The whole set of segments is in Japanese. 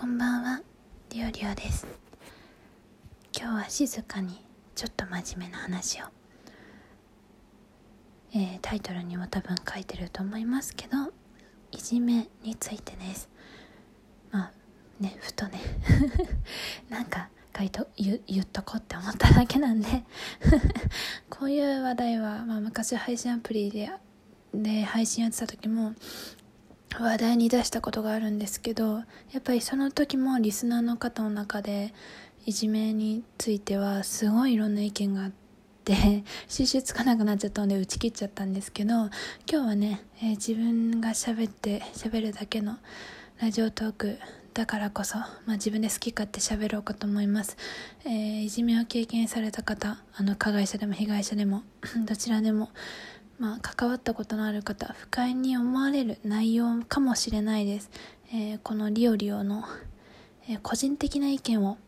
こんばんは、りおりおです。今日は静かにちょっと真面目な話を、えー、タイトルにも多分書いてると思いますけど、いじめについてです。まあね、ふとね、なんか書いと言言っとこうって思っただけなんで こういう話題は、まあ、昔配信アプリでで配信やってた時も話題に出したことがあるんですけどやっぱりその時もリスナーの方の中でいじめについてはすごいいろんな意見があって 収集つかなくなっちゃったので打ち切っちゃったんですけど今日はね、えー、自分が喋って喋るだけのラジオトークだからこそ、まあ、自分で好き勝手喋ろうかと思います、えー、いじめを経験された方あの加害者でも被害者でも どちらでもまあ、関わったことのある方不快に思われる内容かもしれないです、えー、このリオリオの、えー、個人的な意見を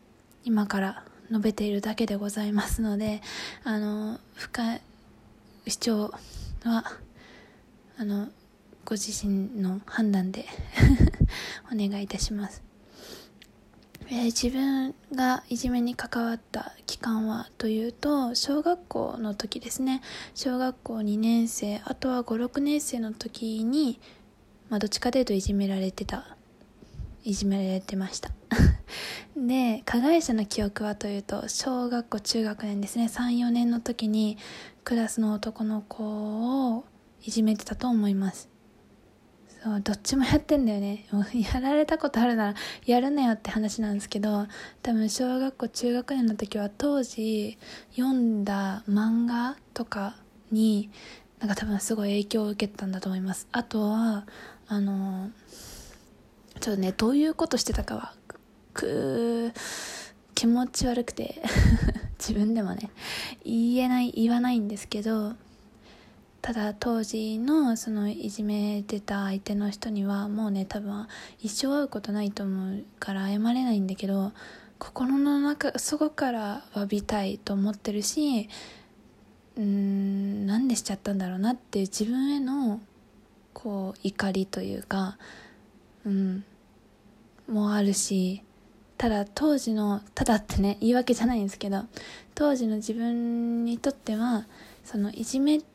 今から述べているだけでございますのであの不快主張はあのご自身の判断で お願いいたします。えー、自分がいじめに関わった期間はというと小学校の時ですね。小学校2年生あとは56年生の時に、まあ、どっちかというといじめられてた。いじめられてました。で加害者の記憶はというと小学校中学年ですね。34年の時にクラスの男の子をいじめてたと思います。そうどっちもやってんだよね。やられたことあるならやるなよって話なんですけど多分小学校中学年の時は当時読んだ漫画とかになんか多分すごい影響を受けたんだと思います。あとはあのちょっとねどういうことしてたかはく気持ち悪くて 自分でもね言えない言わないんですけどただ当時のそのいじめてた相手の人にはもうね多分一生会うことないと思うから謝れないんだけど心の中そこから詫びたいと思ってるしうーんなんでしちゃったんだろうなっていう自分へのこう怒りというかうんもあるしただ当時のただってね言い訳じゃないんですけど当時の自分にとってはそのいじめって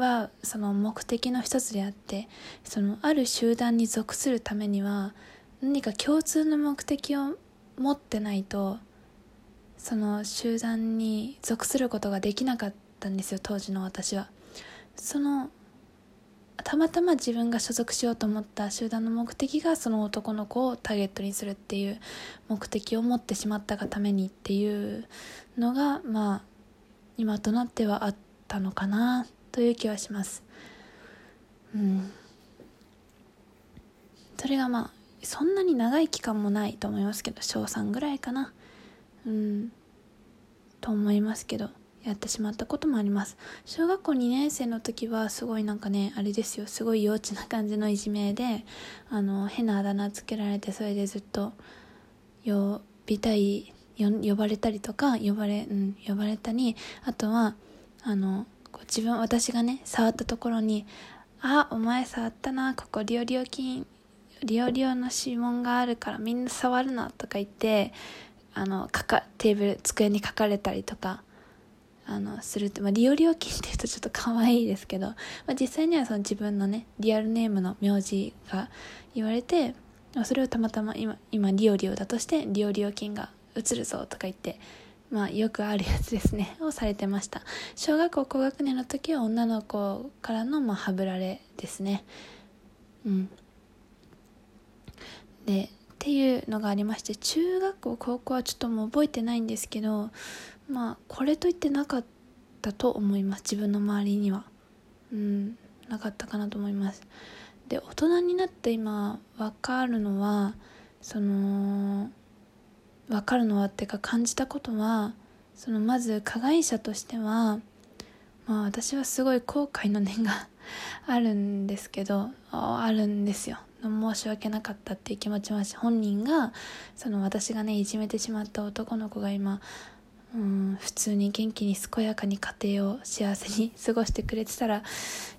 はその目的の一つであってそのある集団に属するためには何か共通の目的を持ってないとその集団に属することができなかったんですよ当時の私は。そのたまたま自分が所属しようと思った集団の目的がその男の子をターゲットにするっていう目的を持ってしまったがためにっていうのがまあ今となってはあったのかな。という気はします。うん。それがまあそんなに長い期間もないと思いますけど小3ぐらいかな。うん。と思いますけどやってしまったこともあります。小学校2年生の時はすごいなんかねあれですよ。すごい幼稚な感じのいじめであの変なあだ名つけられてそれでずっと呼びたい呼ばれたりとか呼ばれうん呼ばれたりあとはあのこう自分私がね触ったところに「あお前触ったなここリオリオ菌リオリオの指紋があるからみんな触るな」とか言ってあのかかテーブル机に書かれたりとかあのするって、まあ、リオリオ菌って言うとちょっと可愛いですけど、まあ、実際にはその自分のねリアルネームの名字が言われてそれをたまたま今今リオリオだとしてリオリオ菌が映るぞとか言ってまあ、よくあるやつですね。をされてました。小学校高学年の時は女の子からの、まあ、はぶられですね。うん。でっていうのがありまして中学校高校はちょっともう覚えてないんですけどまあこれといってなかったと思います。自分の周りには。うん。なかったかなと思います。で大人になって今分かるのはその分かるのはっていうか感じたことはそのまず加害者としては、まあ、私はすごい後悔の念があるんですけどあるんですよ。申し訳なかったっていう気持ちもあし本人がその私がねいじめてしまった男の子が今うん普通に元気に健やかに家庭を幸せに 過ごしてくれてたら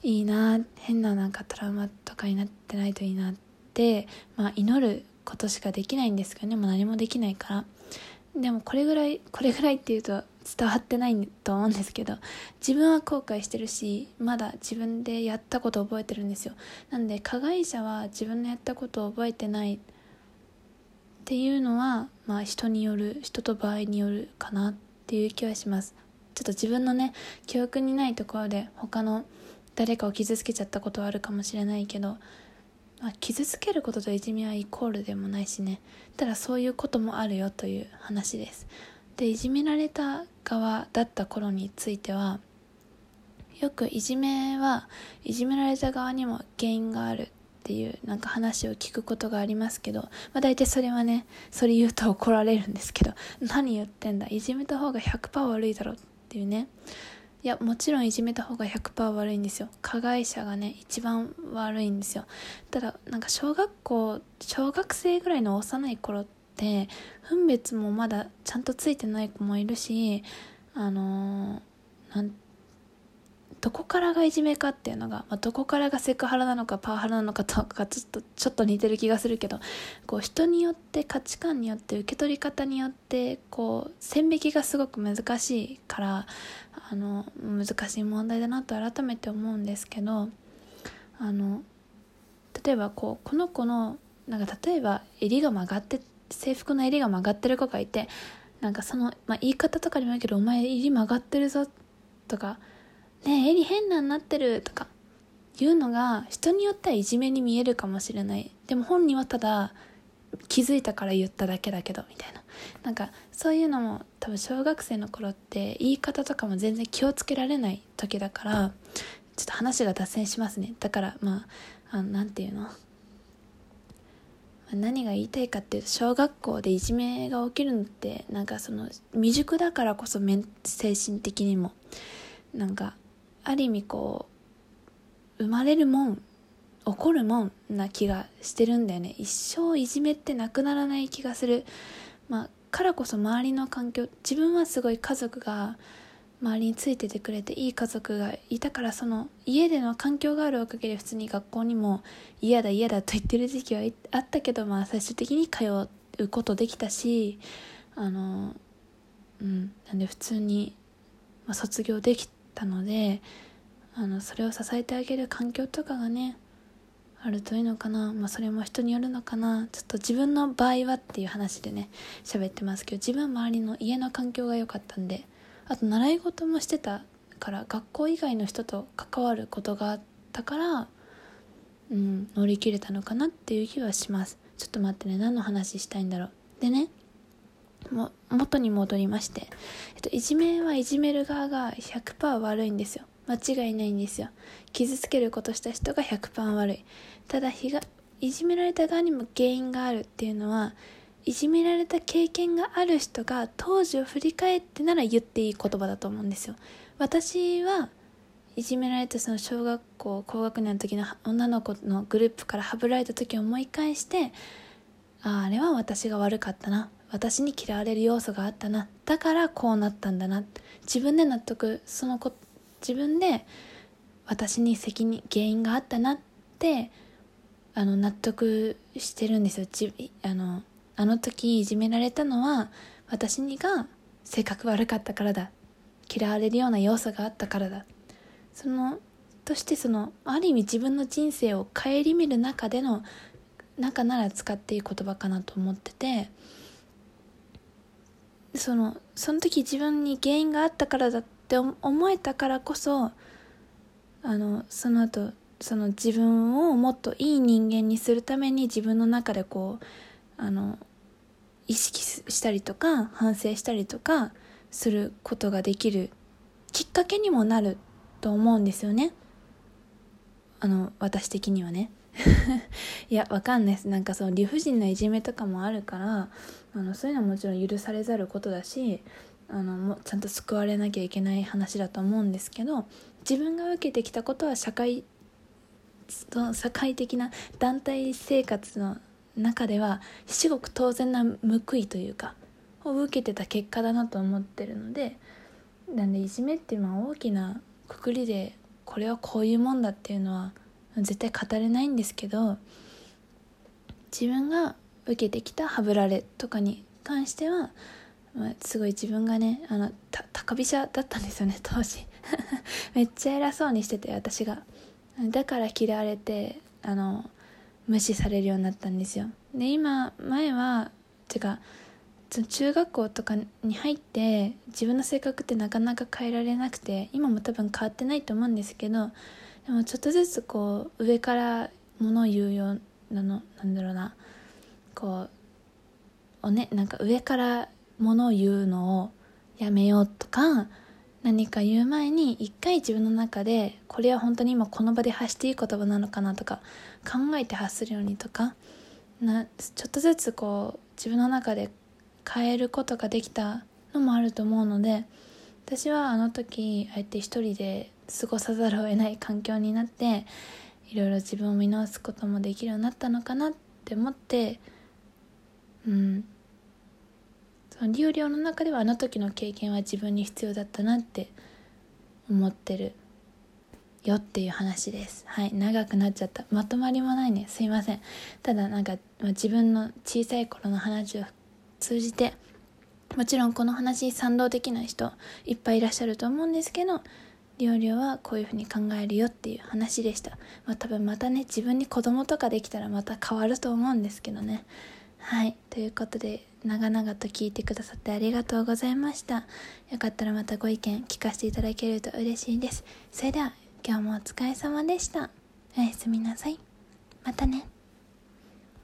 いいな変ななんかトラウマとかになってないといいなって、まあ、祈ることしかできないんですけどね。もう何もできないから。でもこれぐらいこれぐらいっていうと伝わってないと思うんですけど自分は後悔してるしまだ自分でやったことを覚えてるんですよ。なんで加害者は自分のやったことを覚えてないっていうのはまあ人による人と場合によるかなっていう気はします。ちょっと自分のね記憶にないところで他の誰かを傷つけちゃったことはあるかもしれないけど、まあ、傷つけることといじめはイコールでもないしね。ただそういうこともあるよという話です。でいじめられた側だった頃についてはよくいじめはいじめられた側にも原因があるっていうなんか話を聞くことがありますけど、まあ、大体それはねそれ言うと怒られるんですけど何言ってんだいじめた方が100%悪いだろっていうね。いやもちろんいじめた方が100%悪いんですよ。加害者がね一番悪いんですよ。ただなんか小学校小学生ぐらいの幼い頃って分別もまだちゃんとついてない子もいるしあのなんどこからがいじめかっていうのが、まあ、どこからがセクハラなのかパワハラなのかとかちょっとちょっと似てる気がするけどこう人によって価値観によって受け取り方によってこう線引きがすごく難しいからあの難しい問題だなと改めて思うんですけどあの例えばこうこの子のなんか例えば襟が曲がって制服の襟が曲がってる子がいてなんかその、まあ、言い方とかにもあるけど「お前襟曲がってるぞ」とか「ねえ襟変なんなってる」とか言うのが人によってはいじめに見えるかもしれない。でも本人はただ気づいたから言っただけだけどみたいな。なんかそういうのも多分小学生の頃って言い方とかも全然気をつけられない時だからちょっと話が脱線しますね。だからまああのなんていうの？何が言いたいかっていうと小学校でいじめが起きるのってなんかその未熟だからこそ精神的にも。なんかある意味こう生まれるもん起こるもんな気がしてるんだよね。一生いじめってなくならない気がする。まあからこそ周りの環境自分はすごい家族が周りについててくれていい家族がいたからその家での環境があるおかげで普通に学校にも嫌だ嫌だと言ってる時期はあったけど、まあ、最終的に通うことできたしあのうんなんで普通に、まあ、卒業できたのであのそれを支えてあげる環境とかがねあるといいのかな、まあ、それも人によるのかな。ちょっと自分の場合はっていう話でね喋ってますけど自分周りの家の環境が良かったんであと習い事もしてたから学校以外の人と関わることがあったからうん乗り切れたのかなっていう気はします。ちょっと待ってね何の話したいんだろう。でねも元に戻りまして、えっと、いじめはいじめる側が100%悪いんですよ。間違いないんですよ。傷つけることした人が100%悪い。ただ日がいじめられた側にも原因があるっていうのはいじめられた経験がある人が当時を振り返ってなら言っていい言葉だと思うんですよ。私はいじめられたその小学校高学年の時の女の子のグループからはぶられた時を思い返してああれは私が悪かったな。私に嫌われる要素があったな。だからこうなったんだな。自分で納得その子自分で私に責任原因があったなってあの納得してるんですよ。ちあのあの時いじめられたのは私にが性格悪かったからだ。嫌われるような要素があったからだ。そのとしてそのある意味自分の人生を顧みる中での中なら使っていい言葉かなと思っててそのその時自分に原因があったからだって思えたからこそあのその後その自分をもっといい人間にするために自分の中でこうあの意識したりとか反省したりとかすることができるきっかけにもなると思うんですよね。あの私的にはね。いやわかんないです。なんかその理不尽ないじめとかもあるからあのそういうのはもちろん許されざることだしあのもちゃんと救われなきゃいけない話だと思うんですけど自分が受けてきたことは社会社会的な団体生活の中では至極当然な報いというかを受けてた結果だなと思ってるのでなんでいじめっていうのは大きなくくりでこれはこういうもんだっていうのは絶対語れないんですけど自分が受けてきたハブられとかに関しては、まあ、すごい自分がねあの高飛車だったんですよね 当時。めっちゃ偉そうにしてて私が。だから嫌われてあの無視されるようになったんですよ。で今前はてか中学校とかに入って自分の性格ってなかなか変えられなくて今も多分変わってないと思うんですけどでもちょっとずつこう上からものを言うようなのなんだろうな。こうおねなんか上からものを言うのをやめようとか何か言う前に一回自分の中でこれは本当に今この場で発していい言葉なのかなとか考えて発するようにとかなちょっとずつこう自分の中で変えることができたのもあると思うので私はあの時あえて一人で過ごさざるを得ない環境になっていろいろ自分を見直すこともできるようになったのかなって思ってうん。その流量の中ではあの時の経験は自分に必要だったなって思ってるよっていう話です。はい。長くなっちゃった。まとまりもないね。すいません。ただなんか、まあ、自分の小さい頃の話を通じてもちろんこの話に賛同できない人いっぱいいらっしゃると思うんですけど料理はこういうふうに考えるよっていう話でした、まあ、多分またね自分に子供とかできたらまた変わると思うんですけどね。はい。ということで長々と聞いてくださってありがとうございました。よかったらまたご意見聞かせていただけると嬉しいです。それでは今日もお疲れ様でした。おやすみなさい。またね。